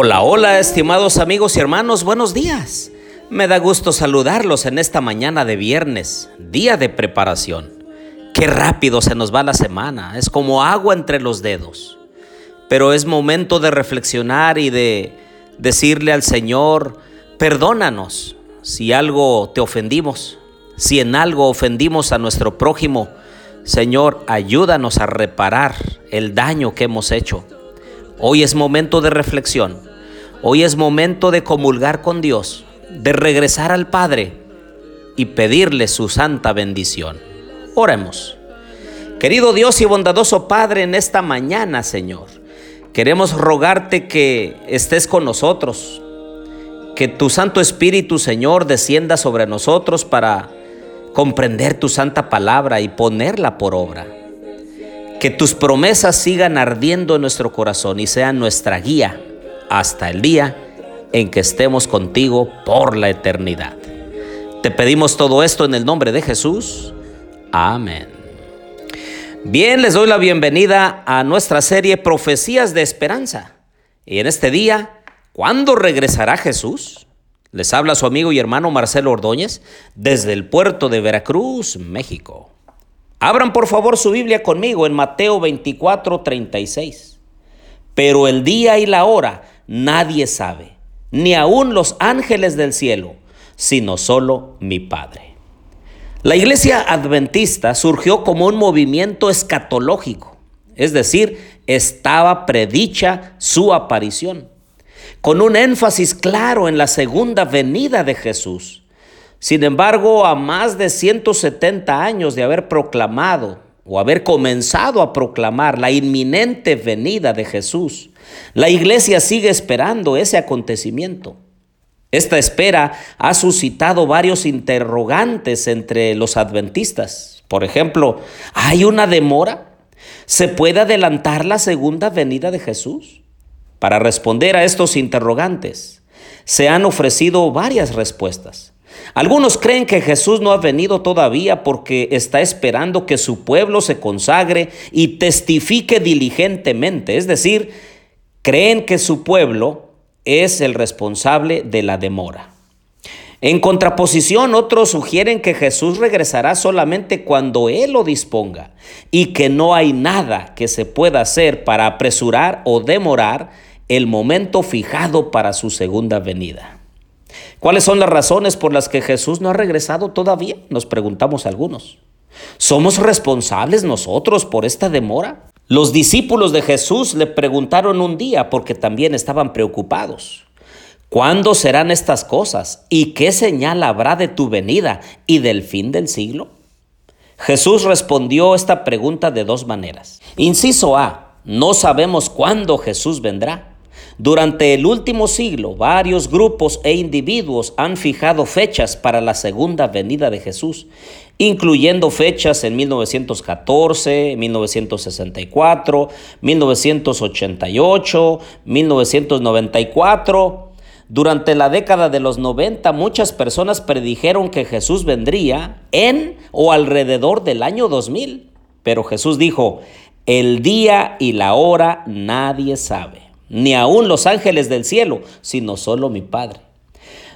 Hola, hola, estimados amigos y hermanos, buenos días. Me da gusto saludarlos en esta mañana de viernes, día de preparación. Qué rápido se nos va la semana, es como agua entre los dedos. Pero es momento de reflexionar y de decirle al Señor, perdónanos si algo te ofendimos, si en algo ofendimos a nuestro prójimo. Señor, ayúdanos a reparar el daño que hemos hecho. Hoy es momento de reflexión. Hoy es momento de comulgar con Dios, de regresar al Padre y pedirle su santa bendición. Oremos. Querido Dios y bondadoso Padre, en esta mañana, Señor, queremos rogarte que estés con nosotros, que tu Santo Espíritu, Señor, descienda sobre nosotros para comprender tu santa palabra y ponerla por obra. Que tus promesas sigan ardiendo en nuestro corazón y sean nuestra guía hasta el día en que estemos contigo por la eternidad. Te pedimos todo esto en el nombre de Jesús. Amén. Bien, les doy la bienvenida a nuestra serie Profecías de Esperanza. Y en este día, ¿cuándo regresará Jesús? Les habla su amigo y hermano Marcelo Ordóñez desde el puerto de Veracruz, México. Abran por favor su Biblia conmigo en Mateo 24, 36. Pero el día y la hora nadie sabe, ni aun los ángeles del cielo, sino solo mi Padre. La iglesia adventista surgió como un movimiento escatológico, es decir, estaba predicha su aparición, con un énfasis claro en la segunda venida de Jesús sin embargo, a más de 170 años de haber proclamado o haber comenzado a proclamar la inminente venida de Jesús, la iglesia sigue esperando ese acontecimiento. Esta espera ha suscitado varios interrogantes entre los adventistas. Por ejemplo, ¿hay una demora? ¿Se puede adelantar la segunda venida de Jesús? Para responder a estos interrogantes, se han ofrecido varias respuestas. Algunos creen que Jesús no ha venido todavía porque está esperando que su pueblo se consagre y testifique diligentemente, es decir, creen que su pueblo es el responsable de la demora. En contraposición, otros sugieren que Jesús regresará solamente cuando Él lo disponga y que no hay nada que se pueda hacer para apresurar o demorar el momento fijado para su segunda venida. ¿Cuáles son las razones por las que Jesús no ha regresado todavía? Nos preguntamos algunos. ¿Somos responsables nosotros por esta demora? Los discípulos de Jesús le preguntaron un día porque también estaban preocupados. ¿Cuándo serán estas cosas? ¿Y qué señal habrá de tu venida y del fin del siglo? Jesús respondió esta pregunta de dos maneras. Inciso A, no sabemos cuándo Jesús vendrá. Durante el último siglo, varios grupos e individuos han fijado fechas para la segunda venida de Jesús, incluyendo fechas en 1914, 1964, 1988, 1994. Durante la década de los 90 muchas personas predijeron que Jesús vendría en o alrededor del año 2000, pero Jesús dijo, el día y la hora nadie sabe ni aun los ángeles del cielo, sino solo mi Padre.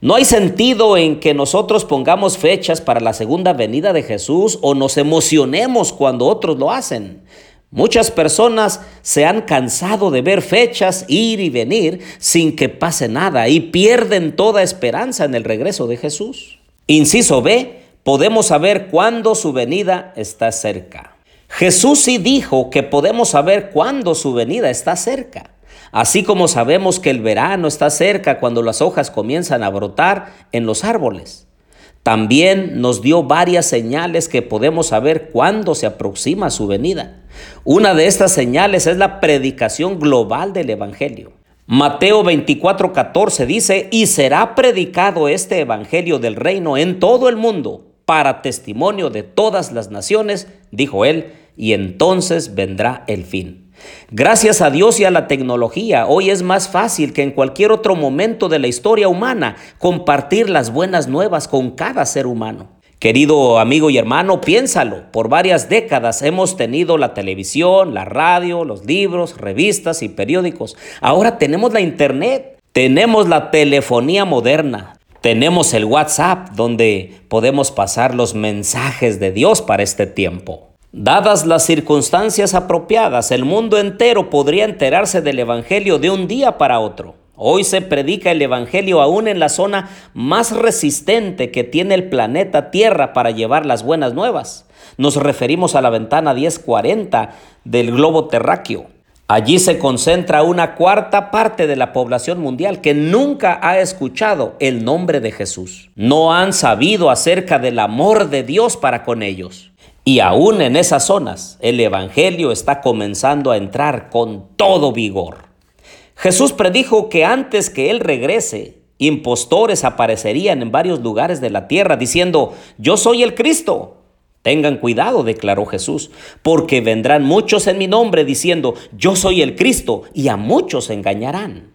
No hay sentido en que nosotros pongamos fechas para la segunda venida de Jesús o nos emocionemos cuando otros lo hacen. Muchas personas se han cansado de ver fechas ir y venir sin que pase nada y pierden toda esperanza en el regreso de Jesús. Inciso B, podemos saber cuándo su venida está cerca. Jesús sí dijo que podemos saber cuándo su venida está cerca. Así como sabemos que el verano está cerca cuando las hojas comienzan a brotar en los árboles. También nos dio varias señales que podemos saber cuándo se aproxima su venida. Una de estas señales es la predicación global del Evangelio. Mateo 24:14 dice, y será predicado este Evangelio del reino en todo el mundo para testimonio de todas las naciones, dijo él, y entonces vendrá el fin. Gracias a Dios y a la tecnología, hoy es más fácil que en cualquier otro momento de la historia humana compartir las buenas nuevas con cada ser humano. Querido amigo y hermano, piénsalo. Por varias décadas hemos tenido la televisión, la radio, los libros, revistas y periódicos. Ahora tenemos la internet, tenemos la telefonía moderna, tenemos el WhatsApp donde podemos pasar los mensajes de Dios para este tiempo. Dadas las circunstancias apropiadas, el mundo entero podría enterarse del Evangelio de un día para otro. Hoy se predica el Evangelio aún en la zona más resistente que tiene el planeta Tierra para llevar las buenas nuevas. Nos referimos a la ventana 1040 del globo terráqueo. Allí se concentra una cuarta parte de la población mundial que nunca ha escuchado el nombre de Jesús. No han sabido acerca del amor de Dios para con ellos. Y aún en esas zonas el Evangelio está comenzando a entrar con todo vigor. Jesús predijo que antes que Él regrese, impostores aparecerían en varios lugares de la tierra diciendo, yo soy el Cristo. Tengan cuidado, declaró Jesús, porque vendrán muchos en mi nombre diciendo, yo soy el Cristo, y a muchos engañarán.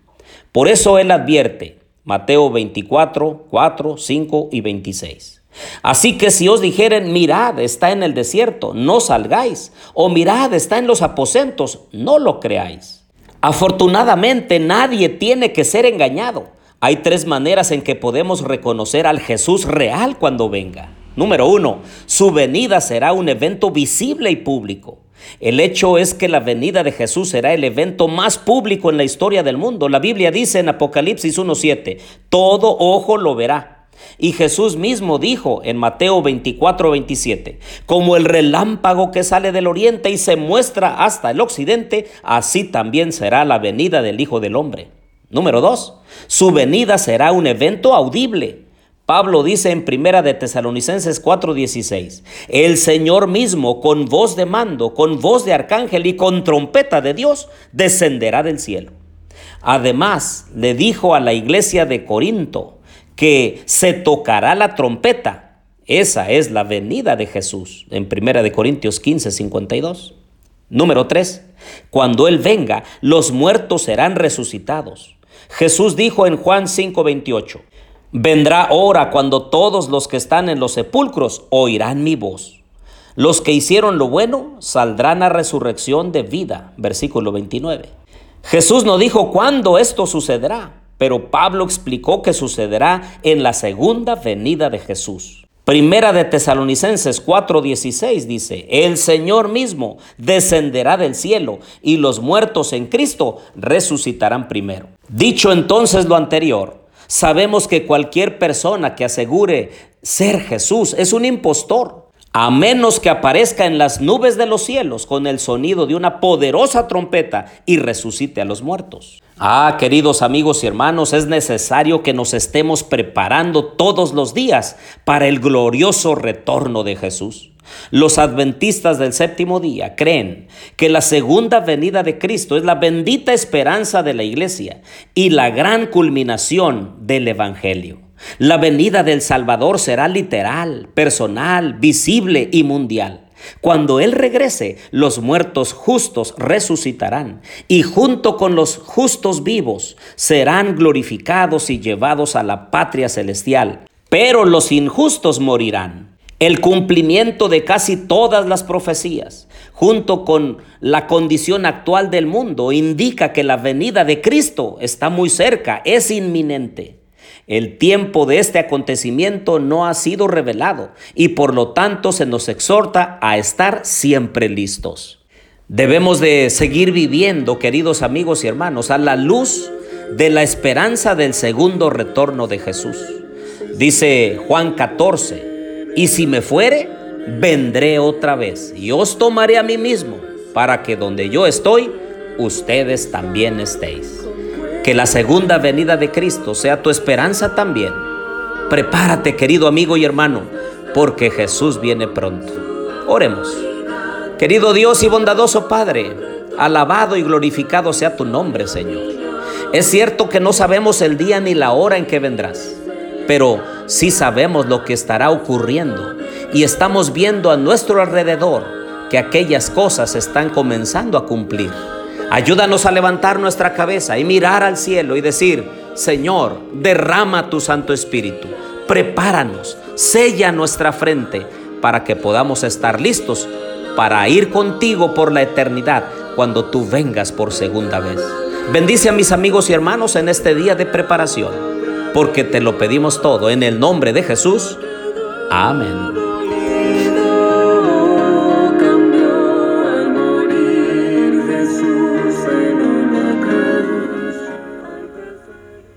Por eso Él advierte, Mateo 24, 4, 5 y 26. Así que si os dijeren, mirad, está en el desierto, no salgáis, o mirad, está en los aposentos, no lo creáis. Afortunadamente nadie tiene que ser engañado. Hay tres maneras en que podemos reconocer al Jesús real cuando venga. Número uno, su venida será un evento visible y público. El hecho es que la venida de Jesús será el evento más público en la historia del mundo. La Biblia dice en Apocalipsis 1.7, todo ojo lo verá y Jesús mismo dijo en Mateo 24, 27, como el relámpago que sale del oriente y se muestra hasta el occidente, así también será la venida del Hijo del Hombre. Número 2. Su venida será un evento audible. Pablo dice en Primera de Tesalonicenses 4:16, el Señor mismo con voz de mando, con voz de arcángel y con trompeta de Dios descenderá del cielo. Además, le dijo a la iglesia de Corinto, que se tocará la trompeta. Esa es la venida de Jesús en 1 Corintios 15, 52. Número 3. Cuando Él venga, los muertos serán resucitados. Jesús dijo en Juan 5, 28, Vendrá hora cuando todos los que están en los sepulcros oirán mi voz. Los que hicieron lo bueno saldrán a resurrección de vida. Versículo 29. Jesús no dijo cuándo esto sucederá pero Pablo explicó que sucederá en la segunda venida de Jesús. Primera de Tesalonicenses 4:16 dice, el Señor mismo descenderá del cielo y los muertos en Cristo resucitarán primero. Dicho entonces lo anterior, sabemos que cualquier persona que asegure ser Jesús es un impostor, a menos que aparezca en las nubes de los cielos con el sonido de una poderosa trompeta y resucite a los muertos. Ah, queridos amigos y hermanos, es necesario que nos estemos preparando todos los días para el glorioso retorno de Jesús. Los adventistas del séptimo día creen que la segunda venida de Cristo es la bendita esperanza de la iglesia y la gran culminación del Evangelio. La venida del Salvador será literal, personal, visible y mundial. Cuando Él regrese, los muertos justos resucitarán y junto con los justos vivos serán glorificados y llevados a la patria celestial. Pero los injustos morirán. El cumplimiento de casi todas las profecías, junto con la condición actual del mundo, indica que la venida de Cristo está muy cerca, es inminente. El tiempo de este acontecimiento no ha sido revelado y por lo tanto se nos exhorta a estar siempre listos. Debemos de seguir viviendo, queridos amigos y hermanos, a la luz de la esperanza del segundo retorno de Jesús. Dice Juan 14, y si me fuere, vendré otra vez y os tomaré a mí mismo, para que donde yo estoy, ustedes también estéis. Que la segunda venida de Cristo sea tu esperanza también. Prepárate, querido amigo y hermano, porque Jesús viene pronto. Oremos. Querido Dios y bondadoso Padre, alabado y glorificado sea tu nombre, Señor. Es cierto que no sabemos el día ni la hora en que vendrás, pero sí sabemos lo que estará ocurriendo y estamos viendo a nuestro alrededor que aquellas cosas están comenzando a cumplir. Ayúdanos a levantar nuestra cabeza y mirar al cielo y decir, Señor, derrama tu Santo Espíritu. prepáranos, sella nuestra frente para que podamos estar listos para ir contigo por la eternidad cuando tú vengas por segunda vez. Bendice a mis amigos y hermanos en este día de preparación, porque te lo pedimos todo en el nombre de Jesús. Amén.